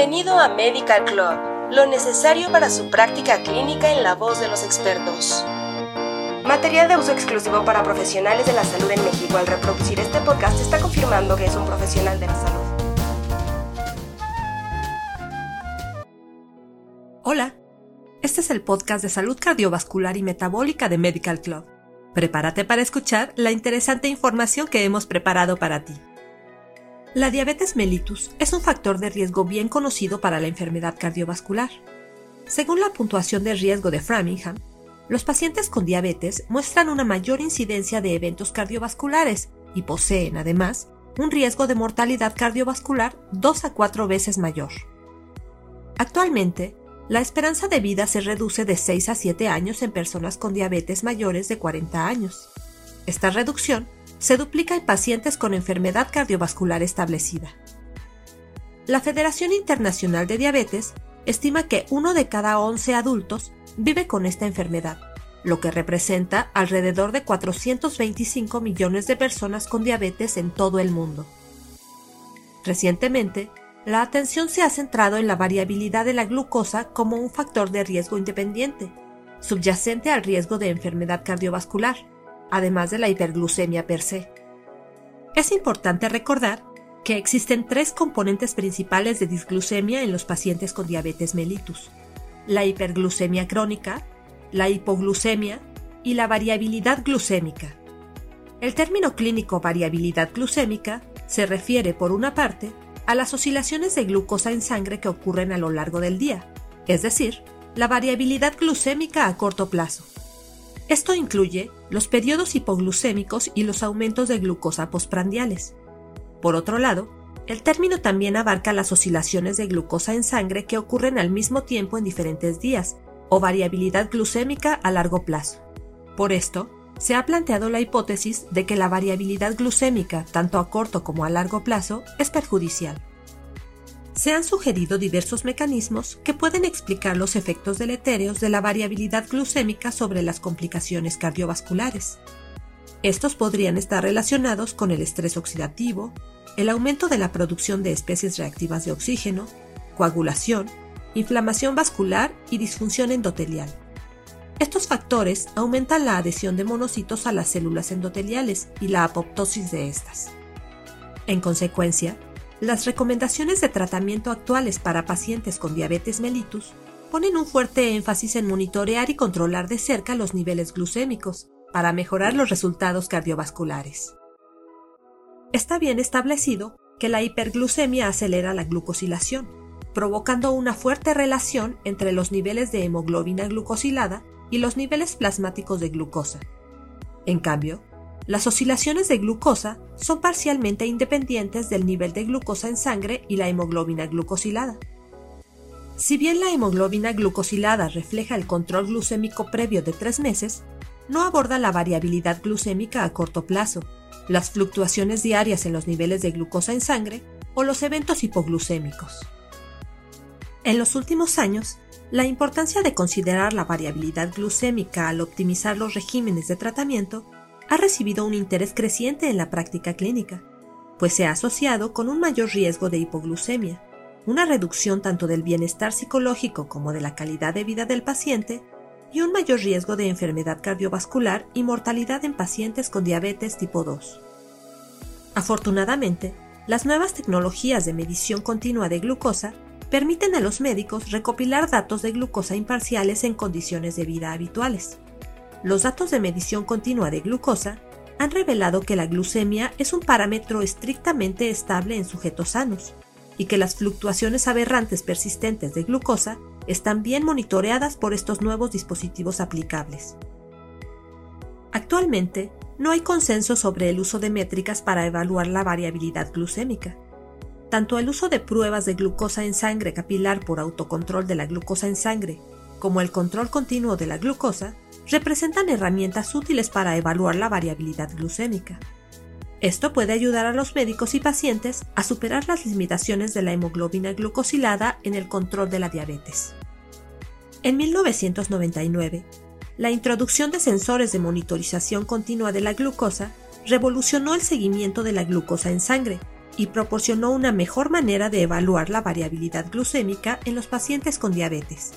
Bienvenido a Medical Club, lo necesario para su práctica clínica en la voz de los expertos. Material de uso exclusivo para profesionales de la salud en México. Al reproducir este podcast está confirmando que es un profesional de la salud. Hola, este es el podcast de salud cardiovascular y metabólica de Medical Club. Prepárate para escuchar la interesante información que hemos preparado para ti. La diabetes mellitus es un factor de riesgo bien conocido para la enfermedad cardiovascular. Según la puntuación de riesgo de Framingham, los pacientes con diabetes muestran una mayor incidencia de eventos cardiovasculares y poseen, además, un riesgo de mortalidad cardiovascular dos a cuatro veces mayor. Actualmente, la esperanza de vida se reduce de 6 a 7 años en personas con diabetes mayores de 40 años. Esta reducción se duplica en pacientes con enfermedad cardiovascular establecida. La Federación Internacional de Diabetes estima que uno de cada 11 adultos vive con esta enfermedad, lo que representa alrededor de 425 millones de personas con diabetes en todo el mundo. Recientemente, la atención se ha centrado en la variabilidad de la glucosa como un factor de riesgo independiente, subyacente al riesgo de enfermedad cardiovascular, además de la hiperglucemia per se. Es importante recordar que existen tres componentes principales de disglucemia en los pacientes con diabetes mellitus: la hiperglucemia crónica, la hipoglucemia y la variabilidad glucémica. El término clínico variabilidad glucémica se refiere, por una parte, a las oscilaciones de glucosa en sangre que ocurren a lo largo del día, es decir, la variabilidad glucémica a corto plazo. Esto incluye los periodos hipoglucémicos y los aumentos de glucosa postprandiales. Por otro lado, el término también abarca las oscilaciones de glucosa en sangre que ocurren al mismo tiempo en diferentes días, o variabilidad glucémica a largo plazo. Por esto, se ha planteado la hipótesis de que la variabilidad glucémica, tanto a corto como a largo plazo, es perjudicial se han sugerido diversos mecanismos que pueden explicar los efectos deletéreos de la variabilidad glucémica sobre las complicaciones cardiovasculares. Estos podrían estar relacionados con el estrés oxidativo, el aumento de la producción de especies reactivas de oxígeno, coagulación, inflamación vascular y disfunción endotelial. Estos factores aumentan la adhesión de monocitos a las células endoteliales y la apoptosis de estas. En consecuencia, las recomendaciones de tratamiento actuales para pacientes con diabetes mellitus ponen un fuerte énfasis en monitorear y controlar de cerca los niveles glucémicos para mejorar los resultados cardiovasculares. Está bien establecido que la hiperglucemia acelera la glucosilación, provocando una fuerte relación entre los niveles de hemoglobina glucosilada y los niveles plasmáticos de glucosa. En cambio, las oscilaciones de glucosa son parcialmente independientes del nivel de glucosa en sangre y la hemoglobina glucosilada. Si bien la hemoglobina glucosilada refleja el control glucémico previo de tres meses, no aborda la variabilidad glucémica a corto plazo, las fluctuaciones diarias en los niveles de glucosa en sangre o los eventos hipoglucémicos. En los últimos años, la importancia de considerar la variabilidad glucémica al optimizar los regímenes de tratamiento ha recibido un interés creciente en la práctica clínica, pues se ha asociado con un mayor riesgo de hipoglucemia, una reducción tanto del bienestar psicológico como de la calidad de vida del paciente y un mayor riesgo de enfermedad cardiovascular y mortalidad en pacientes con diabetes tipo 2. Afortunadamente, las nuevas tecnologías de medición continua de glucosa permiten a los médicos recopilar datos de glucosa imparciales en condiciones de vida habituales los datos de medición continua de glucosa han revelado que la glucemia es un parámetro estrictamente estable en sujetos sanos y que las fluctuaciones aberrantes persistentes de glucosa están bien monitoreadas por estos nuevos dispositivos aplicables. Actualmente, no hay consenso sobre el uso de métricas para evaluar la variabilidad glucémica. Tanto el uso de pruebas de glucosa en sangre capilar por autocontrol de la glucosa en sangre como el control continuo de la glucosa representan herramientas útiles para evaluar la variabilidad glucémica. Esto puede ayudar a los médicos y pacientes a superar las limitaciones de la hemoglobina glucosilada en el control de la diabetes. En 1999, la introducción de sensores de monitorización continua de la glucosa revolucionó el seguimiento de la glucosa en sangre, y proporcionó una mejor manera de evaluar la variabilidad glucémica en los pacientes con diabetes.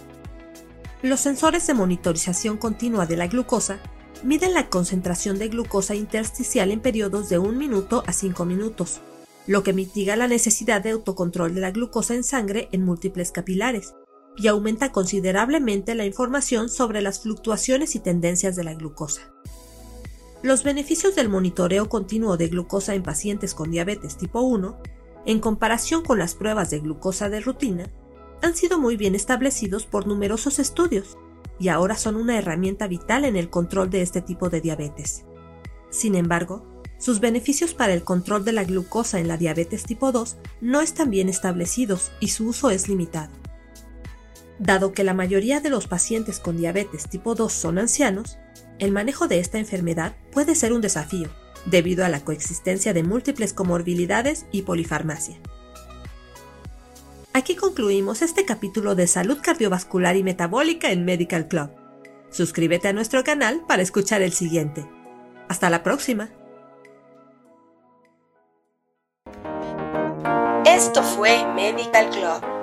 Los sensores de monitorización continua de la glucosa miden la concentración de glucosa intersticial en periodos de 1 minuto a 5 minutos, lo que mitiga la necesidad de autocontrol de la glucosa en sangre en múltiples capilares y aumenta considerablemente la información sobre las fluctuaciones y tendencias de la glucosa. Los beneficios del monitoreo continuo de glucosa en pacientes con diabetes tipo 1, en comparación con las pruebas de glucosa de rutina, han sido muy bien establecidos por numerosos estudios y ahora son una herramienta vital en el control de este tipo de diabetes. Sin embargo, sus beneficios para el control de la glucosa en la diabetes tipo 2 no están bien establecidos y su uso es limitado. Dado que la mayoría de los pacientes con diabetes tipo 2 son ancianos, el manejo de esta enfermedad puede ser un desafío, debido a la coexistencia de múltiples comorbilidades y polifarmacia. Aquí concluimos este capítulo de salud cardiovascular y metabólica en Medical Club. Suscríbete a nuestro canal para escuchar el siguiente. Hasta la próxima. Esto fue Medical Club